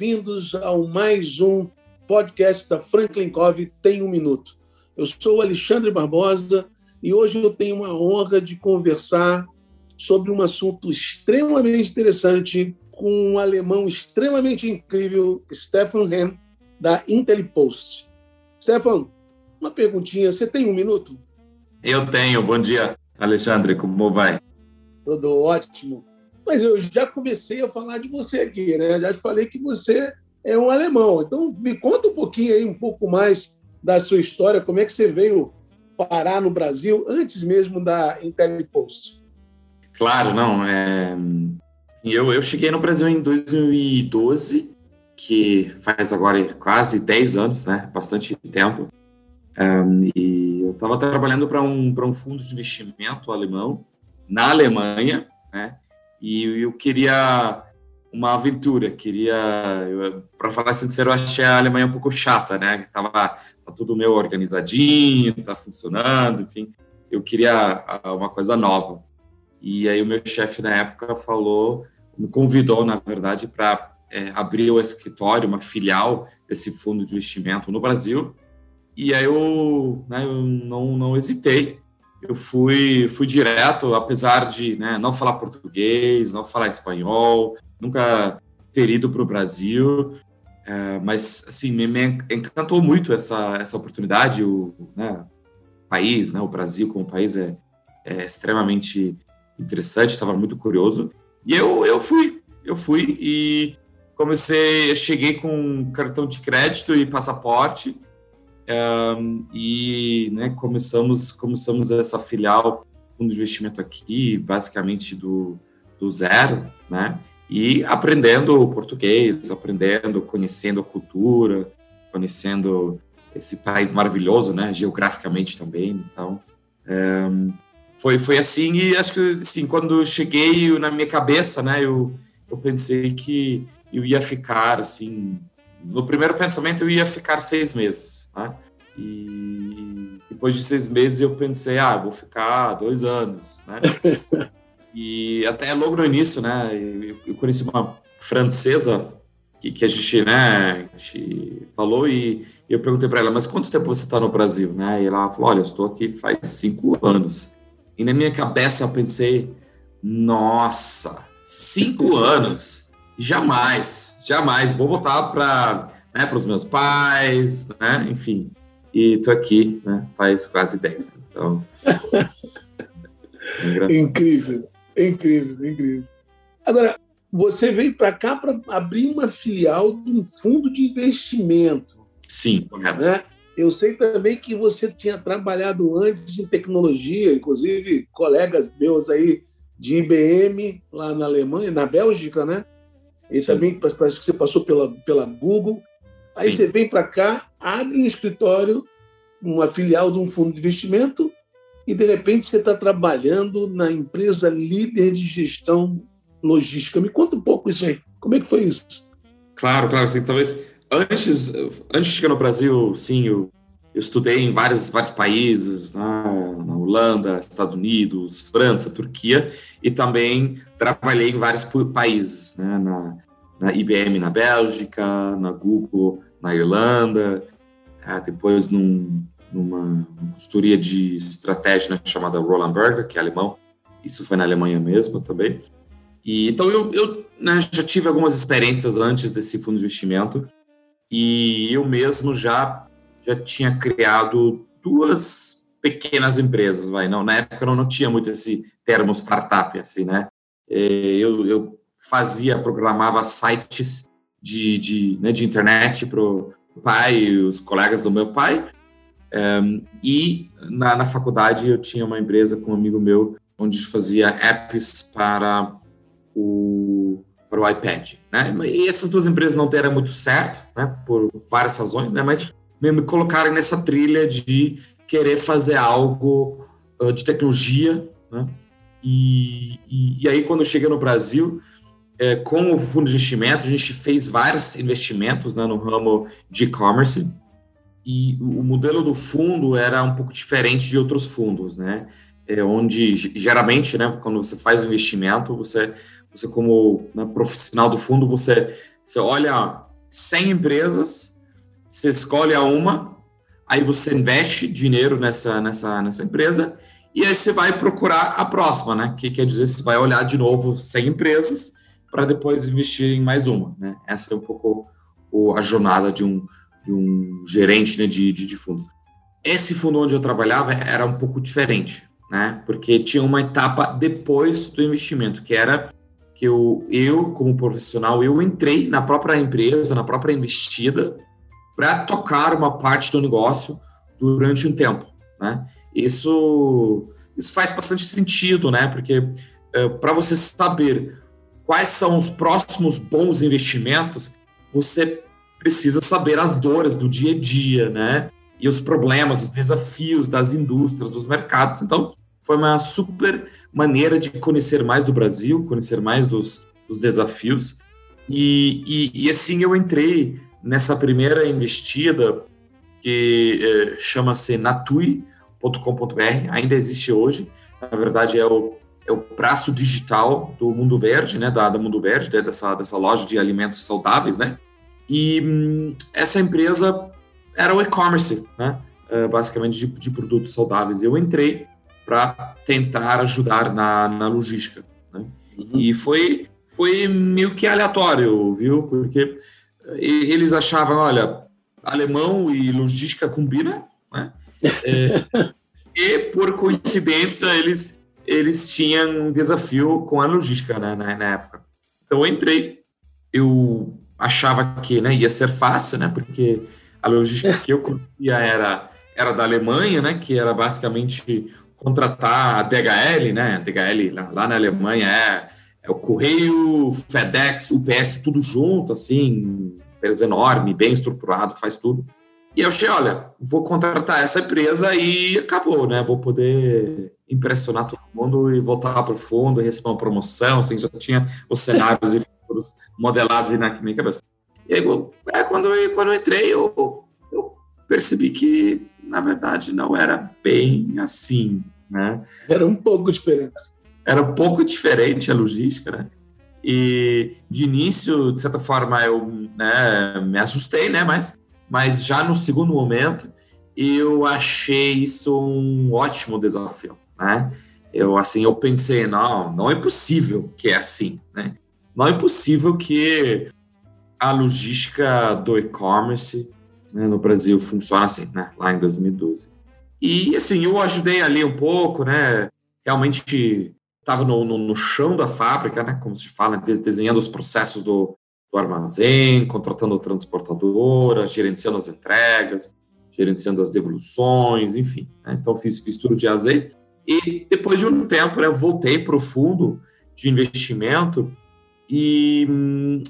Bem-vindos ao mais um podcast da Franklin Covey Tem um Minuto. Eu sou o Alexandre Barbosa e hoje eu tenho uma honra de conversar sobre um assunto extremamente interessante com um alemão extremamente incrível, Stefan Henn, da IntelliPost. Stefan, uma perguntinha, você tem um minuto? Eu tenho, bom dia, Alexandre, como vai? Tudo ótimo. Mas eu já comecei a falar de você aqui, né? Já te falei que você é um alemão. Então, me conta um pouquinho aí, um pouco mais da sua história, como é que você veio parar no Brasil antes mesmo da IntelliPost. Claro, não. É... Eu, eu cheguei no Brasil em 2012, que faz agora quase 10 anos, né? Bastante tempo. Um, e eu estava trabalhando para um, um fundo de investimento alemão na Alemanha, né? E eu queria uma aventura, queria, para falar sincero, eu achei a Alemanha um pouco chata, né? Tava tá tudo meio organizadinho, tá funcionando, enfim. Eu queria uma coisa nova. E aí o meu chefe na época falou, me convidou, na verdade, para é, abrir o escritório, uma filial desse fundo de investimento no Brasil. E aí eu, né, eu não, não hesitei eu fui, fui direto, apesar de né, não falar português, não falar espanhol, nunca ter ido para o Brasil, é, mas assim me, me, encantou muito essa essa oportunidade. O né, país, né, o Brasil como país é, é extremamente interessante, estava muito curioso e eu eu fui, eu fui e comecei, cheguei com cartão de crédito e passaporte um, e né, começamos, começamos essa filial, fundo de investimento aqui, basicamente do, do zero, né? E aprendendo português, aprendendo, conhecendo a cultura, conhecendo esse país maravilhoso, né? Geograficamente também, então... Um, foi, foi assim, e acho que assim, quando cheguei na minha cabeça, né, eu, eu pensei que eu ia ficar assim no primeiro pensamento eu ia ficar seis meses, né? E depois de seis meses eu pensei, ah, vou ficar dois anos, né? e até logo no início, né? Eu, conheci uma francesa que, que a gente, né? A gente falou e, e eu perguntei para ela, mas quanto tempo você está no Brasil, né? E ela falou, olha, eu estou aqui faz cinco anos. E na minha cabeça eu pensei, nossa, cinco anos? Jamais, jamais. Vou voltar para né, os meus pais, né? Enfim. E tô aqui, né? Faz quase 10. Então. é incrível, incrível, incrível. Agora, você veio para cá para abrir uma filial de um fundo de investimento. Sim, correto. Né? Eu sei também que você tinha trabalhado antes em tecnologia, inclusive colegas meus aí de IBM lá na Alemanha, na Bélgica, né? E Sim. também parece que você passou pela, pela Google. Aí Sim. você vem para cá, abre um escritório, uma filial de um fundo de investimento, e de repente você está trabalhando na empresa líder de gestão logística. Me conta um pouco isso aí. Como é que foi isso? Claro, claro. Assim, talvez antes, antes de chegar no Brasil, sim, eu, eu estudei em vários, vários países, na, né, na Holanda, Estados Unidos, França, Turquia, e também trabalhei em vários países, né, na, na IBM na Bélgica, na Google na Irlanda, uh, depois num, numa consultoria de estratégia né, chamada Roland Berger, que é alemão, isso foi na Alemanha mesmo também. E, então eu, eu né, já tive algumas experiências antes desse fundo de investimento. E eu mesmo já já tinha criado duas pequenas empresas, vai não na época eu não tinha muito esse termo startup assim, né? É, eu, eu fazia, programava sites de, de, né, de internet para o pai e os colegas do meu pai. Um, e na, na, faculdade eu tinha uma empresa com um amigo meu onde fazia apps para o, para o iPad. Né? E essas duas empresas não deram muito certo, né? por várias razões, né? mas me colocaram nessa trilha de querer fazer algo uh, de tecnologia. Né? E, e, e, aí, quando cheguei no Brasil, é, com o fundo de investimento, a gente fez vários investimentos né, no ramo de e-commerce e o modelo do fundo era um pouco diferente de outros fundos, né? É onde geralmente, né, quando você faz um investimento, você, você como né, profissional do fundo, você, você olha 100 empresas, você escolhe a uma, aí você investe dinheiro nessa, nessa, nessa empresa e aí você vai procurar a próxima, né? Que quer dizer, você vai olhar de novo 100 empresas para depois investir em mais uma, né? Essa é um pouco a jornada de um, de um gerente né, de, de, de fundos. Esse fundo onde eu trabalhava era um pouco diferente, né? Porque tinha uma etapa depois do investimento, que era que eu, eu como profissional, eu entrei na própria empresa, na própria investida, para tocar uma parte do negócio durante um tempo, né? Isso, isso faz bastante sentido, né? Porque é, para você saber quais são os próximos bons investimentos, você precisa saber as dores do dia a dia, né? E os problemas, os desafios das indústrias, dos mercados. Então, foi uma super maneira de conhecer mais do Brasil, conhecer mais dos, dos desafios. E, e, e, assim eu entrei nessa primeira investida que eh, chama-se natui.com.br, ainda existe hoje. Na verdade, é o, é o braço digital do Mundo Verde, né? Da, da Mundo Verde, né? dessa, dessa loja de alimentos saudáveis, né? E hum, essa empresa era o e-commerce, né? Uh, basicamente de, de, produtos saudáveis. Eu entrei para tentar ajudar na, na logística. Né? Uhum. E foi, foi meio que aleatório, viu? Porque eles achavam, olha, alemão e logística combina, né? É, e por coincidência eles eles tinham um desafio com a logística né, na, na época. Então eu entrei, eu achava que né, ia ser fácil, né, porque a logística que eu conhecia era, era da Alemanha, né, que era basicamente contratar a DHL, né, a DHL lá, lá na Alemanha é, é, o Correio, FedEx, UPS, tudo junto, assim, empresa enorme, bem estruturado, faz tudo. E eu achei, olha, vou contratar essa empresa e acabou, né, vou poder impressionar todo mundo e voltar para o fundo receber uma promoção, assim, já tinha os cenários e futuros modelados aí na minha cabeça. E aí, é, quando, eu, quando eu entrei, eu, eu percebi que, na verdade, não era bem assim, né? Era um pouco diferente. Era um pouco diferente a logística, né? E, de início, de certa forma, eu né, me assustei, né? Mas, mas já no segundo momento, eu achei isso um ótimo desafio, né? Eu assim, eu pensei, não, não é possível que é assim, né? Não é possível que a logística do e-commerce né, no Brasil funcione assim, né? Lá em 2012. E assim, eu ajudei ali um pouco, né? Realmente estava no, no, no, chão da fábrica, né? Como se fala, desenhando os processos do, do armazém, contratando transportadora, gerenciando as entregas, gerenciando as devoluções, enfim. Né? Então fiz, fiz tudo de azeite. E depois de um tempo, né, voltei para o fundo de investimento e,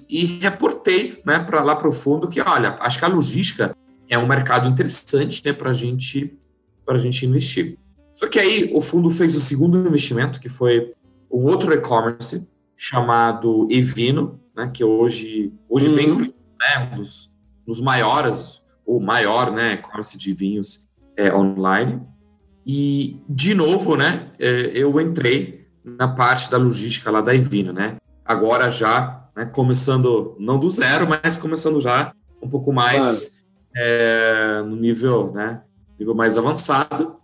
e reportei né, para lá para o fundo que, olha, acho que a logística é um mercado interessante né, para gente, a gente investir. Só que aí o fundo fez o segundo investimento, que foi um outro e-commerce chamado Evino, né, que hoje, hoje uhum. bem né, um dos, dos maiores, ou maior né, e-commerce de vinhos é, online. E, de novo, né, é, eu entrei na parte da logística lá da Evino, né? Agora já, né, começando, não do zero, mas começando já um pouco mais claro. é, no nível, né, nível mais avançado.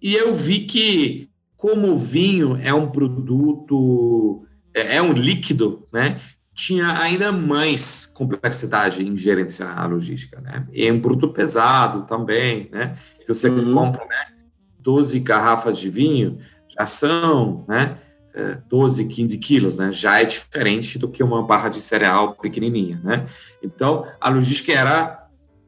E eu vi que, como o vinho é um produto, é, é um líquido, né? Tinha ainda mais complexidade em gerenciar a logística, né? E é um produto pesado também, né? Se você uhum. compra, né? 12 garrafas de vinho já são, né, 12, é, 15 quilos, né? Já é diferente do que uma barra de cereal pequenininha, né? Então, a logística era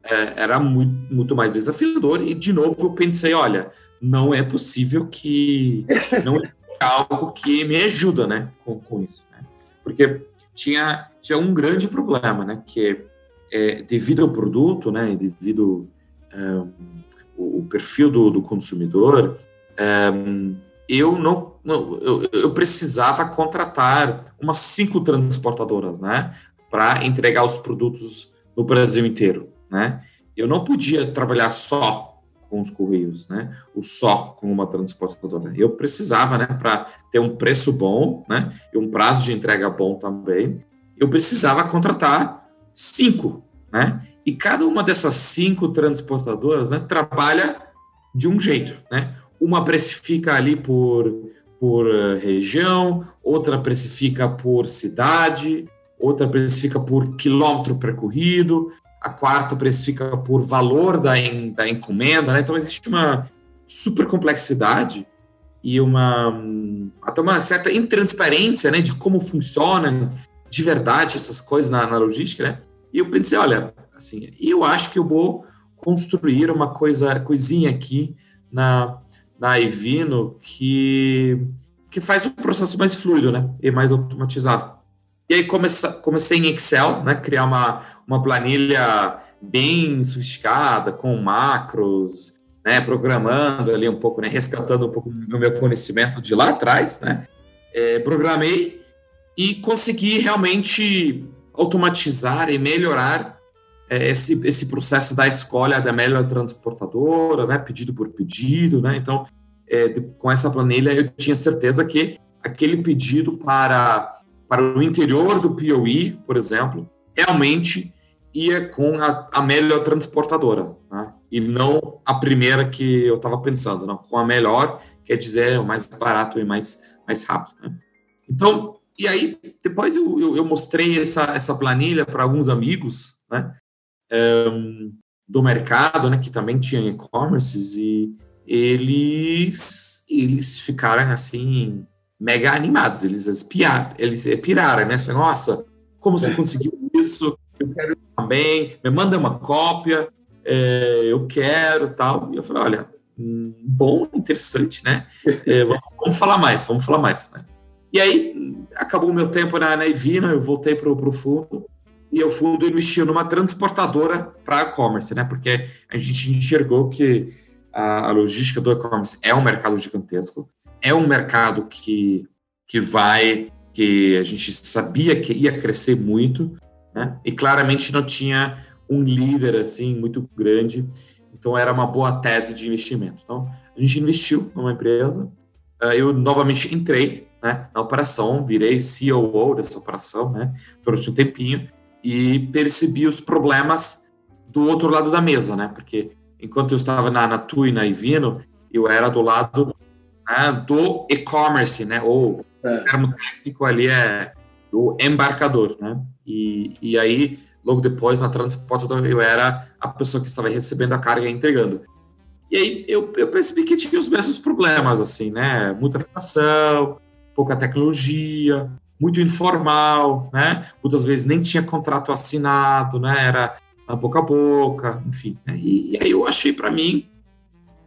é, era muito, muito mais desafiador. E, de novo, eu pensei: olha, não é possível que. Não é algo que me ajuda né, com, com isso. Né? Porque tinha, tinha um grande problema, né? Que é, devido ao produto, né? Devido um, o, perfil do, do consumidor, um, eu não, não eu, eu, precisava contratar umas cinco transportadoras, né, para entregar os produtos no Brasil inteiro, né? Eu não podia trabalhar só com os correios, né? Ou só com uma transportadora. Eu precisava, né, para ter um preço bom, né, e um prazo de entrega bom também. Eu precisava contratar cinco, né? E cada uma dessas cinco transportadoras, né, trabalha de um jeito, né? Uma precifica ali por, por uh, região, outra precifica por cidade, outra precifica por quilômetro percorrido, a quarta precifica por valor da, en, da encomenda, né? Então existe uma super complexidade e uma até uma certa intransparência, né, de como funcionam de verdade essas coisas na, na logística, né? E eu pensei, olha, assim, eu acho que eu vou construir uma coisa, coisinha aqui na, na Ivino que, que faz o processo mais fluido, né? E mais automatizado. E aí comece, comecei em Excel, né? Criar uma, uma planilha bem sofisticada, com macros, né? Programando ali um pouco, né? Rescatando um pouco do meu conhecimento de lá atrás, né? É, programei e consegui realmente automatizar e melhorar é, esse, esse processo da escolha da melhor transportadora, né, pedido por pedido, né, então, é, com essa planilha eu tinha certeza que aquele pedido para, para o interior do POI, por exemplo, realmente ia com a, a melhor transportadora, né, e não a primeira que eu estava pensando, não, com a melhor, quer dizer, o mais barato e mais, mais rápido. Né. Então, e aí, depois eu, eu, eu mostrei essa, essa planilha para alguns amigos, né, um, do mercado, né, que também tinha e-commerces, e eles, eles ficaram, assim, mega animados, eles espiaram, eles piraram, né, falaram, nossa, como você conseguiu isso? Eu quero também, me manda uma cópia, é, eu quero, tal. E eu falei, olha, hum, bom, interessante, né? É, vamos, vamos, falar mais, vamos falar mais, né? E aí, acabou o meu tempo na, na Ivina, eu voltei para o fundo, e o fundo investiu numa transportadora para e-commerce, né? Porque a gente enxergou que a, a logística do e-commerce é um mercado gigantesco, é um mercado que, que vai, que a gente sabia que ia crescer muito, né? E claramente não tinha um líder assim muito grande, então era uma boa tese de investimento. Então a gente investiu numa empresa, ah, eu novamente entrei né, na operação, virei COO dessa operação, né, durante um tempinho, e percebi os problemas do outro lado da mesa, né? Porque enquanto eu estava na, na TUI, na Ivino, eu era do lado né, do e-commerce, né? Ou é. o termo técnico ali é do embarcador, né? E, e aí, logo depois, na transportadora, eu era a pessoa que estava recebendo a carga e entregando. E aí eu, eu percebi que tinha os mesmos problemas, assim, né? Muita informação, pouca tecnologia, muito informal, né? Muitas vezes nem tinha contrato assinado, né? Era a boca a boca, enfim. Né? E, e, aí eu achei para mim,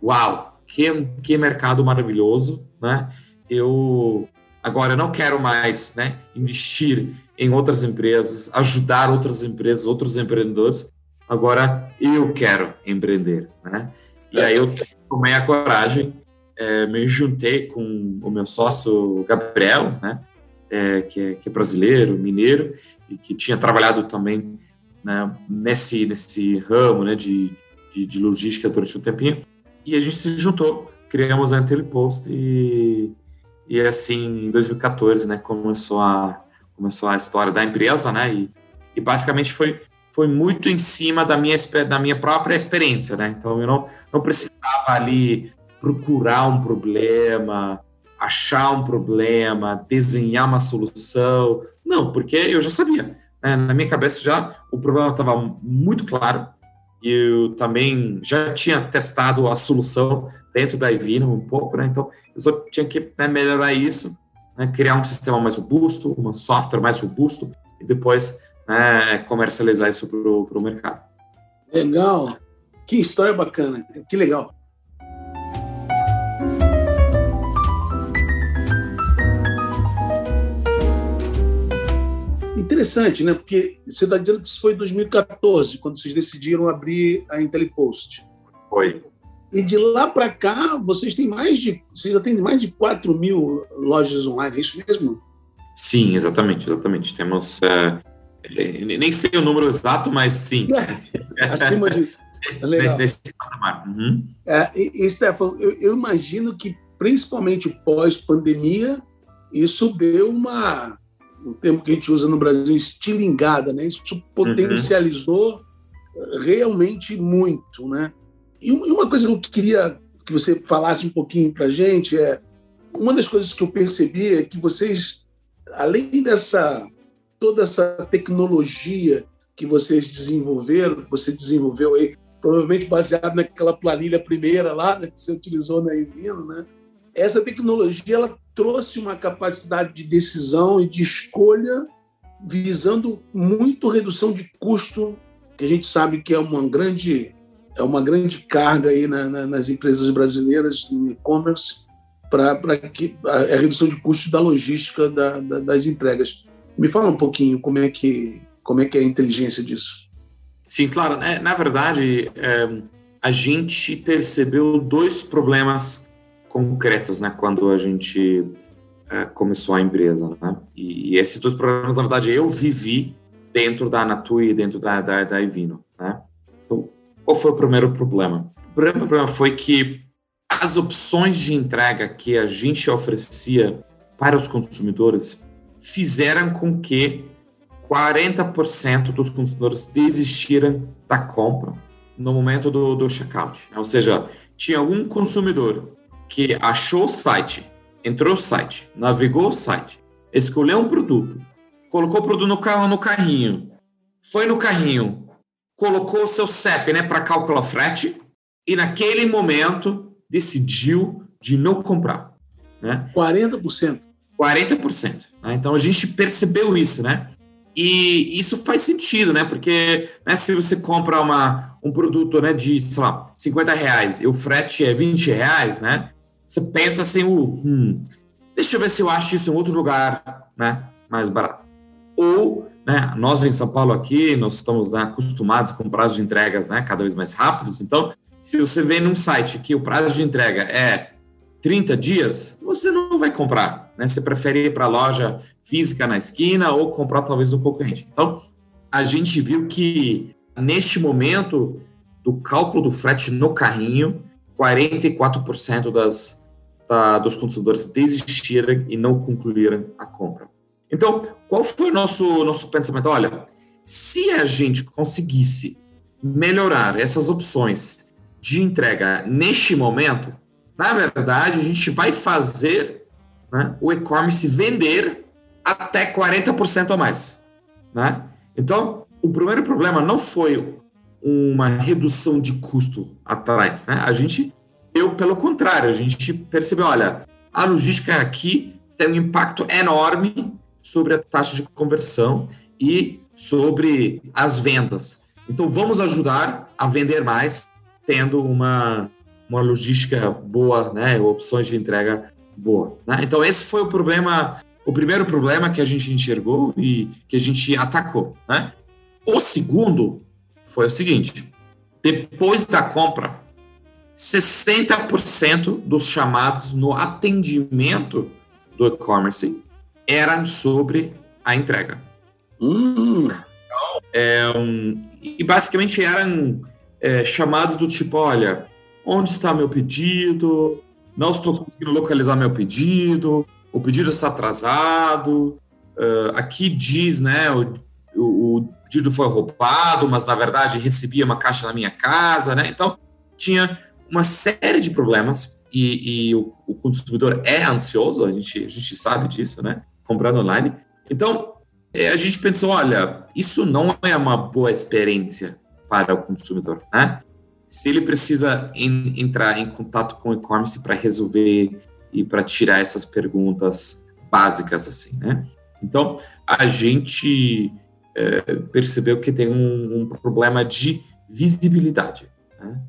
uau, que, que mercado maravilhoso, né? Eu agora eu não quero mais, né? Investir em outras empresas, ajudar outras empresas, outros empreendedores. Agora eu quero empreender, né? E aí eu tomei a coragem, é, me juntei com o meu sócio Gabriel, né? é, que, é, que, é, brasileiro, mineiro, e que tinha trabalhado também né, nesse, nesse ramo né, de, de, de, logística durante um tempinho. E a gente se juntou, criamos a Intelipost e, e assim, em 2014, né, começou a, começou a história da empresa, né, e, e basicamente foi, foi muito em cima da minha, da minha própria experiência, né, então eu não, não precisava ali procurar um problema, achar um problema, desenhar uma solução. Não, porque eu já sabia. Né? Na minha cabeça já o problema estava muito claro. Eu também já tinha testado a solução dentro da Ivino um pouco, né? Então eu só tinha que né, melhorar isso, né? criar um sistema mais robusto, um software mais robusto e depois né, comercializar isso para o mercado. Legal. Que história bacana. Que legal. Interessante, né? Porque você está dizendo que isso foi em 2014, quando vocês decidiram abrir a IntelliPost. Foi. E de lá para cá, vocês têm mais de. Vocês já têm mais de 4 mil lojas online, é isso mesmo? Sim, exatamente, exatamente. Temos. Uh, nem sei o número exato, mas sim. Acima disso. É legal. Nesse, patamar. Uhum. É, e, e Stefan, eu, eu imagino que, principalmente pós-pandemia, isso deu uma. O termo que a gente usa no Brasil, estilingada, né? Isso potencializou uhum. realmente muito, né? E uma coisa que eu queria que você falasse um pouquinho para a gente é uma das coisas que eu percebi é que vocês, além dessa toda essa tecnologia que vocês desenvolveram, que você desenvolveu aí, provavelmente baseado naquela planilha primeira lá né, que você utilizou na Envino, né? Essa tecnologia ela trouxe uma capacidade de decisão e de escolha visando muito redução de custo, que a gente sabe que é uma grande é uma grande carga aí na, na, nas empresas brasileiras no e-commerce para que a, a, redução de custos da logística da, da, das entregas. Me fala um pouquinho como é que como é que é a inteligência disso. Sim, claro. É, na verdade, é, a gente percebeu dois problemas concretos, né, quando a gente é, começou a empresa, né? E, e, esses dois problemas, na verdade, eu vivi dentro da Natui, dentro da da, da Ivino, né? Então, qual foi o primeiro problema? O primeiro problema foi que as opções de entrega que a gente oferecia para os consumidores fizeram com que 40% dos consumidores desistiram da compra no momento do, do checkout. Ou seja, tinha um consumidor que achou o site, entrou no site, navegou o site, escolheu um produto, colocou o produto no carro no carrinho, foi no carrinho, colocou o seu CEP né, para calcular frete e naquele momento decidiu de não comprar. Né? 40%. 40%. Né? Então a gente percebeu isso, né? E isso faz sentido, né? Porque né, se você compra uma, um produto né, de, sei lá, 50 reais e o frete é 20 reais, né? Você pensa assim, hum, deixa eu ver se eu acho isso em outro lugar, né? Mais barato. Ou né? Nós em São Paulo aqui, nós estamos né, acostumados com prazos de entregas né, cada vez mais rápidos. Então, se você vê num site que o prazo de entrega é 30 dias, você não vai comprar. Né? Você prefere ir para a loja física na esquina ou comprar talvez um concorrente. Então, a gente viu que neste momento do cálculo do frete no carrinho, 44% das, da, dos consumidores desistiram e não concluíram a compra. Então, qual foi o nosso, nosso pensamento? Olha, se a gente conseguisse melhorar essas opções de entrega neste momento, na verdade, a gente vai fazer né, o e-commerce vender até 40% a mais. Né? Então, o primeiro problema não foi uma redução de custo atrás. Né? A gente, eu, pelo contrário, a gente percebeu, olha, a logística aqui tem um impacto enorme sobre a taxa de conversão e sobre as vendas. Então, vamos ajudar a vender mais, tendo uma, uma logística boa, né, opções de entrega boa. Né? Então, esse foi o problema, o primeiro problema que a gente enxergou e que a gente atacou. Né? O segundo foi o seguinte: depois da compra, 60% dos chamados no atendimento do e-commerce eram sobre a entrega. Hum. Então, é, um, e basicamente eram é, chamados do tipo, olha, onde está meu pedido? Não estou conseguindo localizar meu pedido. O pedido está atrasado. Uh, aqui diz, né, o, o, o, pedido foi roubado, mas na verdade recebia uma caixa na minha casa, né? Então tinha uma série de problemas e, e o, o, consumidor é ansioso, a gente, a gente sabe disso, né? comprando online. Então, é, a gente pensou, olha, isso não é uma boa experiência para o consumidor, né? Se ele precisa em, entrar em contato com o e-commerce para resolver e para tirar essas perguntas básicas, assim, né? Então, a gente é, percebeu que tem um, um, problema de visibilidade. Né?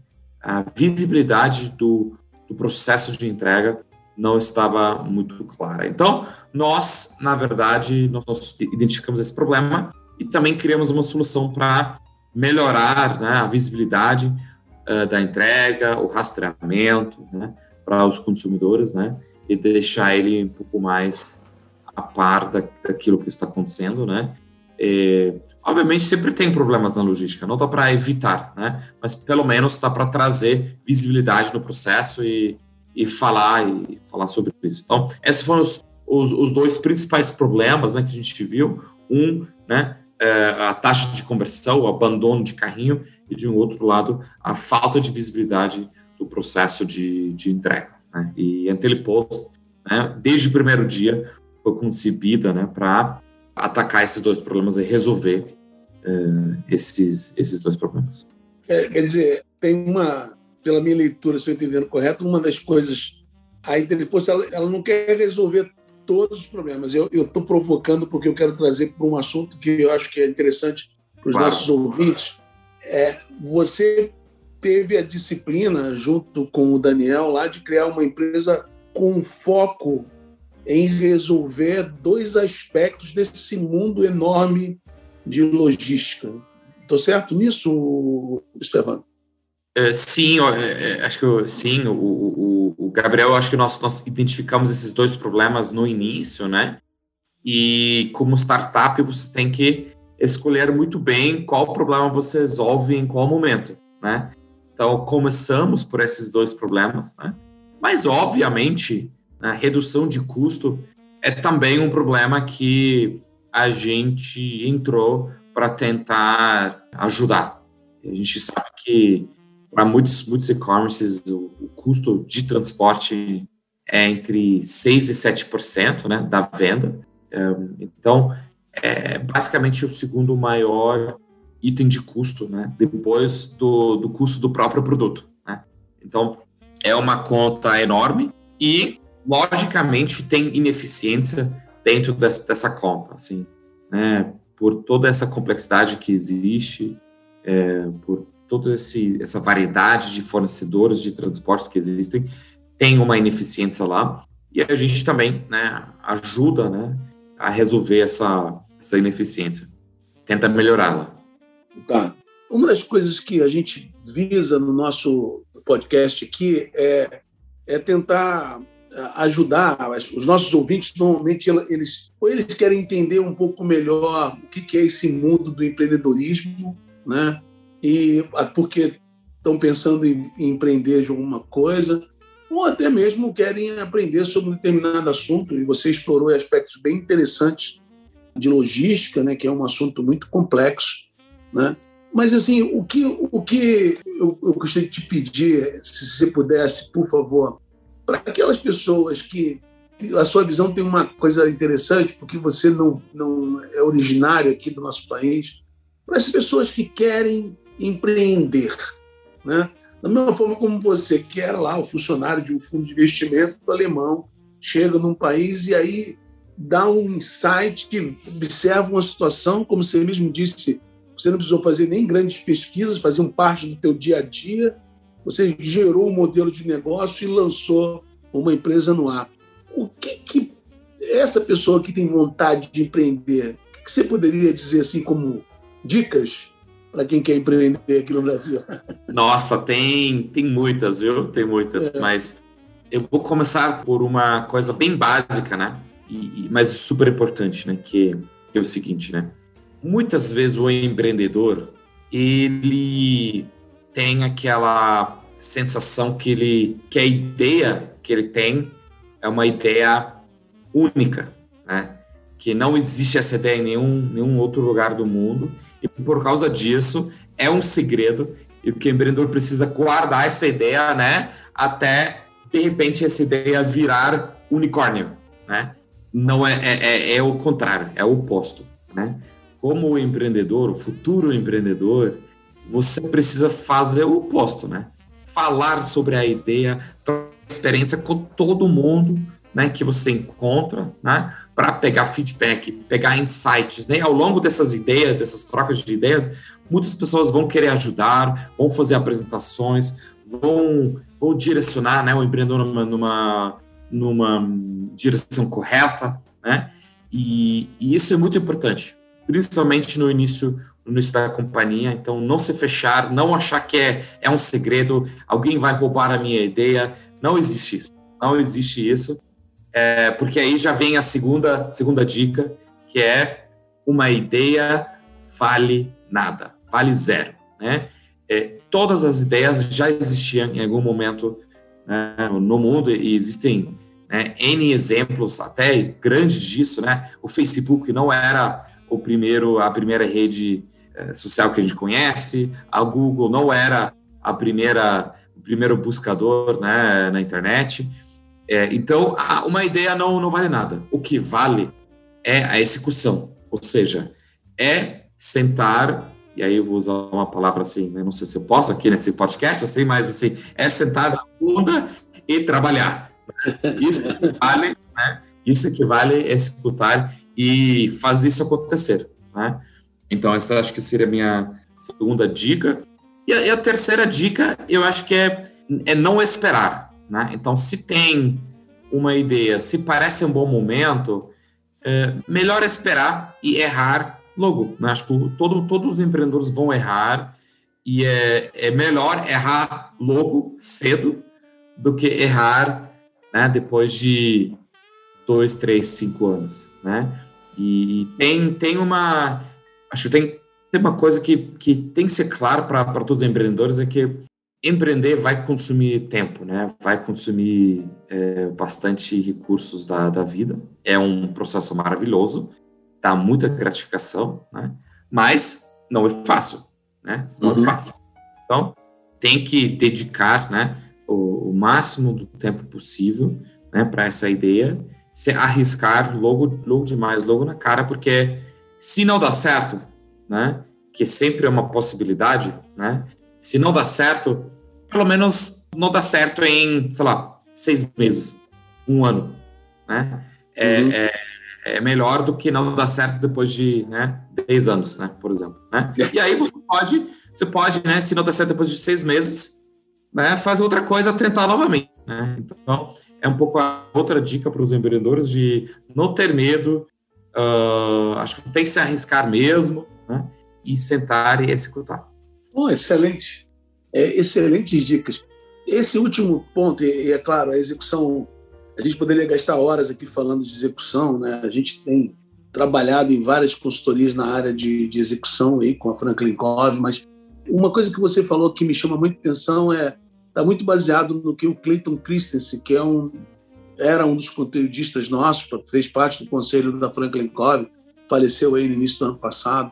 A visibilidade do, do processo de entrega não estava muito clara. Então, nós, na verdade, nós identificamos esse problema e também criamos uma solução para melhorar né, a visibilidade uh, da entrega, o rastreamento né, para os consumidores, né, e deixar ele um pouco mais a par da, daquilo que está acontecendo, né. E, obviamente sempre tem problemas na logística, não dá para evitar, né, mas pelo menos dá para trazer visibilidade no processo e e falar e falar sobre isso. Então, esses foram os, os, os dois principais problemas né, que a gente viu. Um, né, é, a taxa de conversão, o abandono de carrinho, e de um outro lado, a falta de visibilidade do processo de, de entrega. Né? E a Telepost, né, desde o primeiro dia, foi concebida né, para atacar esses dois problemas e resolver uh, esses, esses dois problemas. É, quer dizer, tem uma, pela minha leitura, se eu entendendo correto, uma das coisas. A Interpost ela, ela não quer resolver todos os problemas. Eu estou provocando porque eu quero trazer para um assunto que eu acho que é interessante para os claro. nossos ouvintes. É, você teve a disciplina, junto com o Daniel, lá de criar uma empresa com foco em resolver dois aspectos desse mundo enorme de logística. Estou certo nisso, Stefano? É, sim, é, é, acho que sim, o, o, o, Gabriel, acho que nós, nós identificamos esses dois problemas no início, né? E como startup, você tem que escolher muito bem qual problema você resolve em qual momento, né? Então, começamos por esses dois problemas, né? Mas, obviamente, a redução de custo é também um problema que a gente entrou para tentar ajudar. A gente sabe que para muitos, muitos e-commerces, o, o, custo de transporte é entre 6% e 7% né, da venda. Então, é basicamente o segundo maior item de custo, né, depois do, do custo do próprio produto. Né? Então, é uma conta enorme e, logicamente, tem ineficiência dentro dessa, dessa conta, assim, né, por toda essa complexidade que existe, é, por toda essa variedade de fornecedores de transporte que existem, tem uma ineficiência lá, e a gente também né, ajuda né, a resolver essa, essa ineficiência, tenta melhorá-la. Tá. Uma das coisas que a gente visa no nosso podcast aqui é, é tentar ajudar os nossos ouvintes normalmente eles ou eles querem entender um pouco melhor o que é esse mundo do empreendedorismo né e ah, porque estão pensando em, em empreender de alguma coisa, ou até mesmo querem aprender sobre um determinado assunto, e você explorou aspectos bem interessantes de logística, né, que é um assunto muito complexo, né? Mas assim, o que o que eu, eu gostaria de te pedir, se você pudesse, por favor, para aquelas pessoas que a sua visão tem uma coisa interessante, porque você não não é originário aqui do nosso país, para as pessoas que querem empreender. Né? Da mesma forma como você, que era lá o funcionário de um fundo de investimento alemão, chega num país e aí dá um insight, observa uma situação, como você mesmo disse, você não precisou fazer nem grandes pesquisas, faziam parte do teu dia a dia, você gerou um modelo de negócio e lançou uma empresa no ar. O que, que essa pessoa que tem vontade de empreender, o que você poderia dizer assim como dicas para quem quer empreender aqui no Brasil? Nossa, tem, tem muitas, viu? Tem muitas, é. mas eu vou começar por uma coisa bem básica, né? E, e, mas super importante, né? Que, que é o seguinte, né? Muitas vezes o empreendedor ele tem aquela sensação que ele que a ideia que ele tem é uma ideia única, né? Que não existe essa ideia em nenhum, nenhum outro lugar do mundo e por causa disso é um segredo e o empreendedor precisa guardar essa ideia, né, até de repente essa ideia virar unicórnio, né? Não é, é, é, é o contrário, é o oposto, né? Como o empreendedor, o futuro empreendedor, você precisa fazer o oposto, né? Falar sobre a ideia, experiência com todo mundo, né, que você encontra, né, para pegar feedback, pegar insights, né, ao longo dessas ideias, dessas trocas de ideias, muitas pessoas vão querer ajudar, vão fazer apresentações, vão, vão direcionar, né, o empreendedor numa, numa, numa direção correta, né, e, e isso é muito importante, principalmente no início no início da companhia, então não se fechar, não achar que é, é um segredo, alguém vai roubar a minha ideia, não existe isso, não existe isso, é, porque aí já vem a segunda, segunda dica, que é uma ideia vale nada, vale zero, né? É, todas as ideias já existiam em algum momento né, no mundo e existem né, N exemplos, até grandes disso, né? O Facebook não era o primeiro, a primeira rede social que a gente conhece, a Google não era a primeira, o primeiro buscador né, na internet. É, então, uma ideia não, não vale nada. O que vale é a execução, ou seja, é sentar, e aí eu vou usar uma palavra assim, né, não sei se eu posso aqui nesse podcast, assim, mas assim, é sentar na bunda e trabalhar. Isso que vale, né? Isso que vale executar e fazer isso acontecer, né? Então, essa acho que seria a minha segunda dica. E a, e a terceira dica, eu acho que é, é não esperar, né? Então, se tem uma ideia, se parece um bom momento, é melhor esperar e errar logo. Né? Acho que todo, todos os empreendedores vão errar e é, é melhor errar logo, cedo, do que errar né, depois de dois, três, cinco anos, né? E tem, tem uma... Acho que tem, tem uma coisa que, que tem que ser claro para todos os empreendedores, é que empreender vai consumir tempo, né? Vai consumir é, bastante recursos da, da vida. É um processo maravilhoso, dá muita gratificação, né? Mas não é fácil, né? Não é uhum. é fácil. Então, tem que dedicar, né? O, o máximo do tempo possível, né? Para essa ideia, se arriscar logo, logo demais, logo na cara, porque se não dá certo, né? Que sempre é uma possibilidade, né? Se não dá certo, pelo menos não dá certo em, sei lá, seis meses, um ano, né? É, uhum. é, é, melhor do que não dar certo depois de, né, dez anos, né, por exemplo, né? E aí você pode, você pode, né, se não dá certo depois de seis meses, né, fazer outra coisa, tentar novamente, né? Então, é um pouco a outra dica para os empreendedores de não ter medo, uh, acho que tem que se arriscar mesmo, né? E sentar e executar. Oh, excelente. É, excelentes dicas. Esse último ponto, e, é claro, a execução, a gente poderia gastar horas aqui falando de execução, né? A gente tem trabalhado em várias consultorias na área de, de execução aí com a Franklin Covey, mas uma coisa que você falou que me chama muito atenção é está muito baseado no que o Clayton Christensen, que é um era um dos conteudistas nossos, fez parte do conselho da Franklin Covey, faleceu aí no início do ano passado.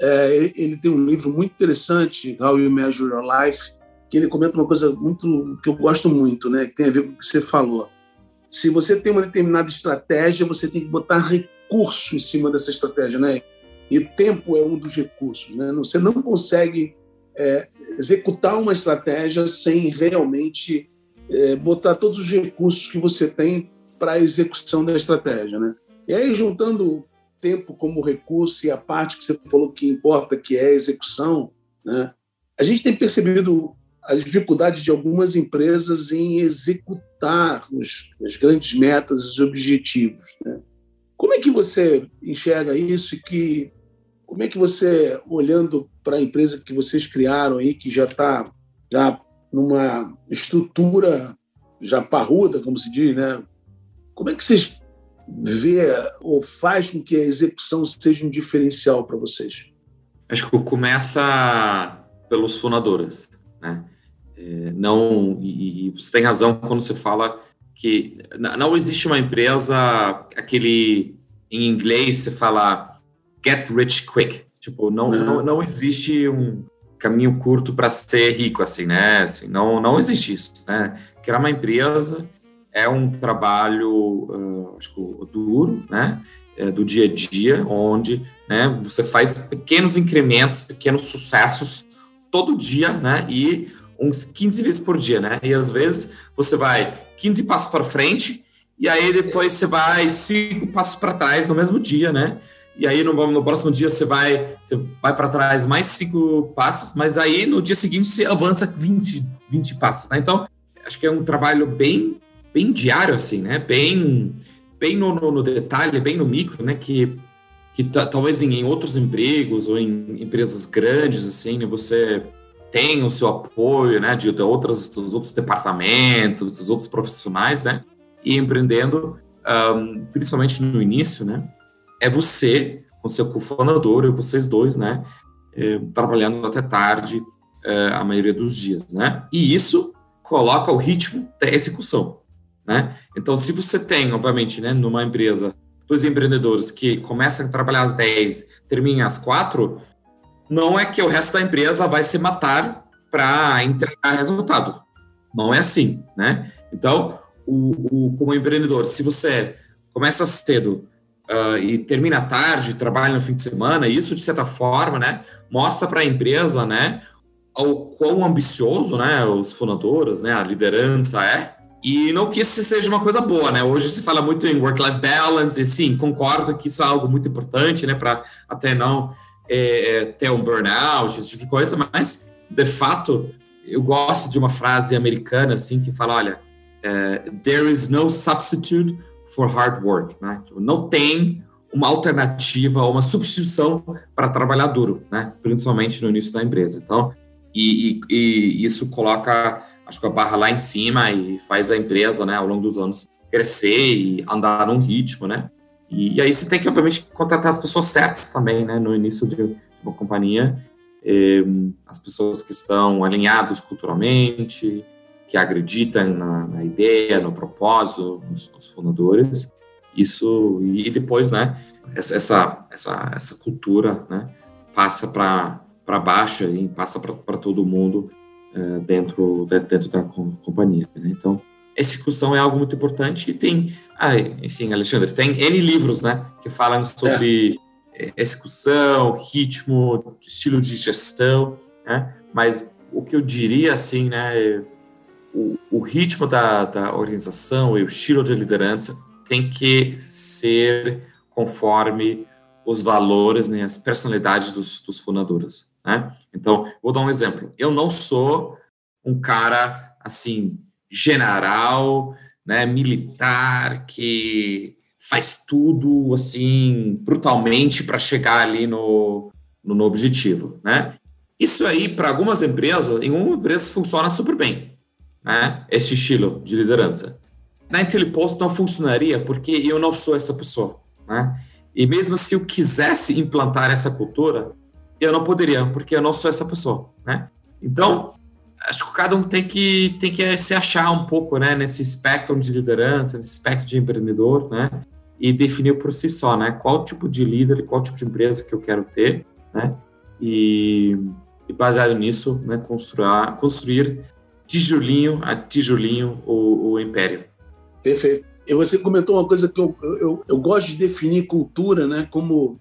É, ele, ele, tem um livro muito interessante, How You Measure Your Life, que ele comenta uma coisa muito que eu gosto muito, né, que tem a ver com o que você falou. Se você tem uma determinada estratégia, você tem que botar recurso em cima dessa estratégia, né? E tempo é um dos recursos, né? Você não consegue é, executar uma estratégia sem realmente é, botar todos os recursos que você tem para a execução da estratégia, né? E aí juntando tempo como recurso e a parte que você falou que importa, que é a execução, né? a gente tem percebido a dificuldade de algumas empresas em executar os, as grandes metas, os objetivos. Né? Como é que você enxerga isso e que como é que você, olhando para a empresa que vocês criaram aí, que já está já numa estrutura já parruda, como se diz, né? Como é que vocês vê ou faz com que a execução seja um diferencial para vocês? Acho que começa pelos fundadores, né? É, não e, e, você tem razão quando você fala que não existe uma empresa aquele em inglês você fala get rich quick, tipo não não, não, não existe um caminho curto para ser rico assim, né? Assim, não não existe isso, né? Criar uma empresa é um trabalho uh, acho que duro, né? É, do dia a dia, onde né, você faz pequenos incrementos, pequenos sucessos todo dia, né? E uns 15 vezes por dia, né? E às vezes você vai 15 passos para frente e aí depois você vai cinco passos para trás no mesmo dia, né? E aí no, no próximo dia você vai, você vai para trás mais cinco passos, mas aí no dia seguinte você avança 20, 20 passos, né? Então, acho que é um trabalho bem, bem diário, assim, né? Bem, bem no, no, no detalhe, bem no micro, né? Que, que talvez em, em, outros empregos ou em empresas grandes, assim, né? Você tem o seu apoio, né? De, de outras, dos outros departamentos, dos outros profissionais, né? E empreendendo, um, principalmente no início, né? É você, com seu cofundador e vocês dois, né, é, trabalhando até tarde é, a maioria dos dias, né? E isso coloca o ritmo da execução, né? Então, se você tem, obviamente, né, numa empresa, dois empreendedores que começam a trabalhar às 10, terminam às 4, não é que o resto da empresa vai se matar para entregar resultado. Não é assim, né? Então, o, o, como empreendedor, se você começa cedo, uh, e termina tarde, trabalha no fim de semana, isso de certa forma, né, mostra para a empresa, né, o quão ambicioso, né, os fundadores, né, a liderança é. E não que isso seja uma coisa boa, né? Hoje se fala muito em work-life balance, e sim, concordo que isso é algo muito importante, né, para até não é, ter um burnout, esse tipo de coisa, mas de fato eu gosto de uma frase americana assim que fala, olha, uh, there is no substitute for hard work, né? Tipo, não tem uma alternativa ou uma substituição para trabalhar duro, né? Principalmente no início da empresa. Então, e, e, e, isso coloca, acho que a barra lá em cima e faz a empresa, né, ao longo dos anos crescer e andar num ritmo, né? E, e aí você tem que, obviamente, contratar as pessoas certas também, né? No início de, de uma companhia, eh, as pessoas que estão alinhadas culturalmente, que acreditam na, na ideia, no propósito, nos, nos, fundadores. Isso e depois, né? Essa essa essa cultura, né? Passa para para baixo e passa para todo mundo é, dentro de, dentro da companhia. Né? Então execução é algo muito importante e tem, ah, enfim, Alexandre, tem N livros, né, que falam sobre é. execução, ritmo, estilo de gestão, né? Mas o que eu diria, assim, né, o, o ritmo da, da organização e o estilo de liderança tem que ser conforme os valores, né, as personalidades dos, dos fundadores, né? Então, vou dar um exemplo. Eu não sou um cara, assim, general, né, militar, que faz tudo, assim, brutalmente para chegar ali no, no, no, objetivo, né? Isso aí, para algumas empresas, em uma empresa funciona super bem, né, esse estilo de liderança. Na Intellipost não funcionaria porque eu não sou essa pessoa, né? E mesmo se eu quisesse implantar essa cultura, eu não poderia, porque eu não sou essa pessoa, né? Então, acho que cada um tem que tem que se achar um pouco, né, nesse espectro de liderança, nesse espectro de empreendedor, né? E definir por si só, né, qual tipo de líder, qual tipo de empresa que eu quero ter, né? E, e baseado nisso, né, construir construir tijolinho a tijolinho o, o império. Perfeito. E você comentou uma coisa que eu, eu, eu gosto de definir cultura né, como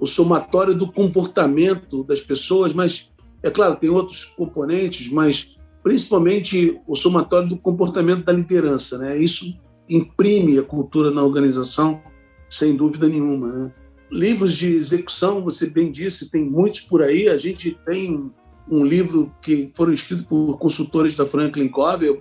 o somatório do comportamento das pessoas, mas, é claro, tem outros componentes, mas principalmente o somatório do comportamento da liderança. Né? Isso imprime a cultura na organização, sem dúvida nenhuma. Né? Livros de execução, você bem disse, tem muitos por aí. A gente tem um livro que foram escritos por consultores da Franklin Covey,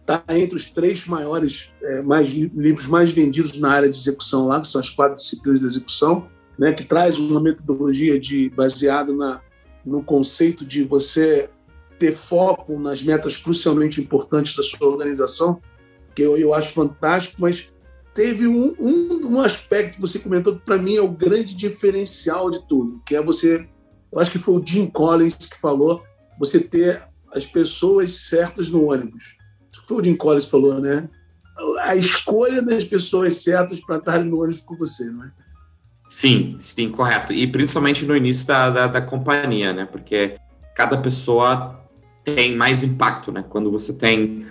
está entre os três maiores é, mais, livros mais vendidos na área de execução lá, que são as quatro disciplinas de execução, né, que traz uma metodologia de baseada na, no conceito de você ter foco nas metas crucialmente importantes da sua organização, que eu, eu acho fantástico, mas teve um, um, um aspecto que você comentou que para mim é o grande diferencial de tudo, que é você eu acho que foi o Jim Collins que falou, você ter as pessoas certas no ônibus. Foi o Jim Collins que falou, né? A escolha das pessoas certas para estarem no ônibus com você, não é? Sim, sim, correto. E principalmente no início da, da, da companhia, né? Porque cada pessoa tem mais impacto, né? Quando você tem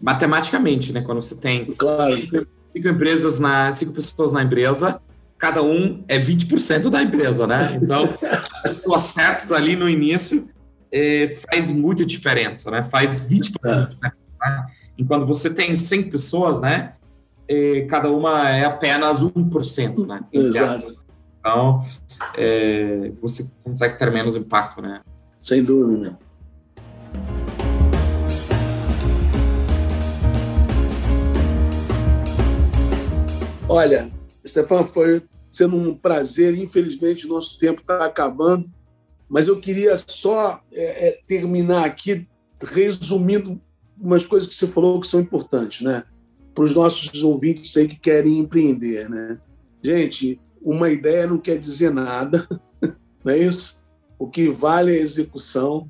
matematicamente, né? Quando você tem claro. cinco, cinco, empresas na cinco pessoas na empresa, cada um é 20% da empresa, né? Então, pessoas certas ali no início é, faz muita diferença, né? Faz 20%. É. Né? Enquanto você tem 100 pessoas, né? eh, cada uma é apenas 1%, né? Exato. Então, é, você consegue ter menos impacto, né? Sem dúvida. Olha, Stefan, foi sendo um prazer. Infelizmente, nosso tempo está acabando, mas eu queria só é, é, terminar aqui resumindo umas coisas que você falou que são importantes, né? Para os nossos ouvintes aí que querem empreender, né? Gente, uma ideia não quer dizer nada, não é isso? O que vale é a execução.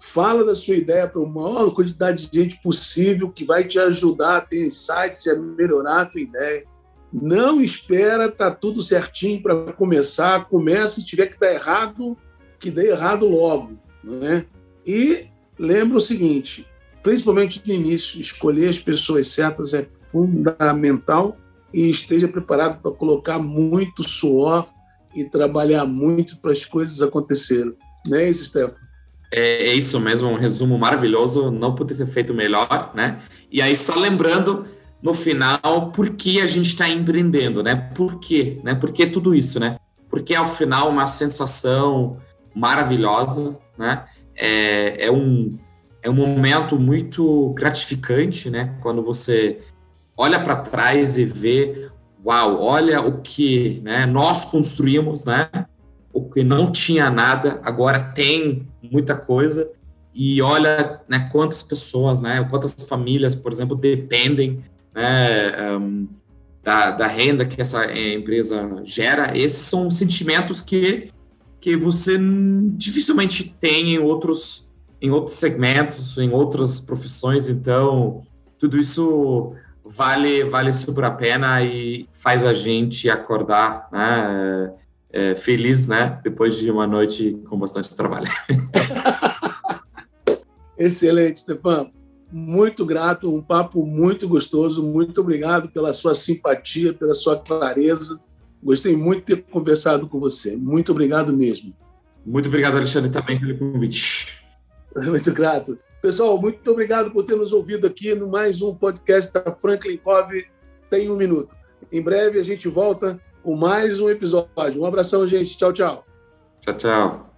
Fala da sua ideia para a maior quantidade de gente possível que vai te ajudar a ter insights e a melhorar a tua ideia. Não espera tá tudo certinho para começar. Começa e tiver que dar errado, que dê errado logo. Né? E lembra o seguinte: principalmente no início, escolher as pessoas certas é fundamental e esteja preparado para colocar muito suor e trabalhar muito para as coisas acontecerem. Não é isso, Stefano? É, é, isso mesmo, um resumo maravilhoso, não podia ter feito melhor, né? E aí, só lembrando, no final, por que a gente está empreendendo, né? Por quê? Né? Por que tudo isso, né? Porque, ao final, uma sensação maravilhosa, né? É, é, um, é um momento muito gratificante, né? Quando você olha para trás e vê, uau, olha o que né, nós construímos, né? O que não tinha nada, agora tem muita coisa. E olha né, quantas pessoas, né, quantas famílias, por exemplo, dependem né, um, da, da renda que essa empresa gera. Esses são sentimentos que, que você dificilmente tem em outros, em outros segmentos, em outras profissões. Então, tudo isso vale, vale super a pena e faz a gente acordar, né? É, feliz, né? Depois de uma noite com bastante trabalho. Excelente, Stefan. Muito grato, um papo muito gostoso. Muito obrigado pela sua simpatia, pela sua clareza. Gostei muito de ter conversado com você. Muito obrigado mesmo. Muito obrigado, Alexandre, também pelo convite. Muito grato. Pessoal, muito obrigado por ter nos ouvido aqui no mais um podcast da Franklin Cove Tem um Minuto. Em breve a gente volta com mais um episódio. Um abração, gente. Tchau, tchau. Tchau, tchau.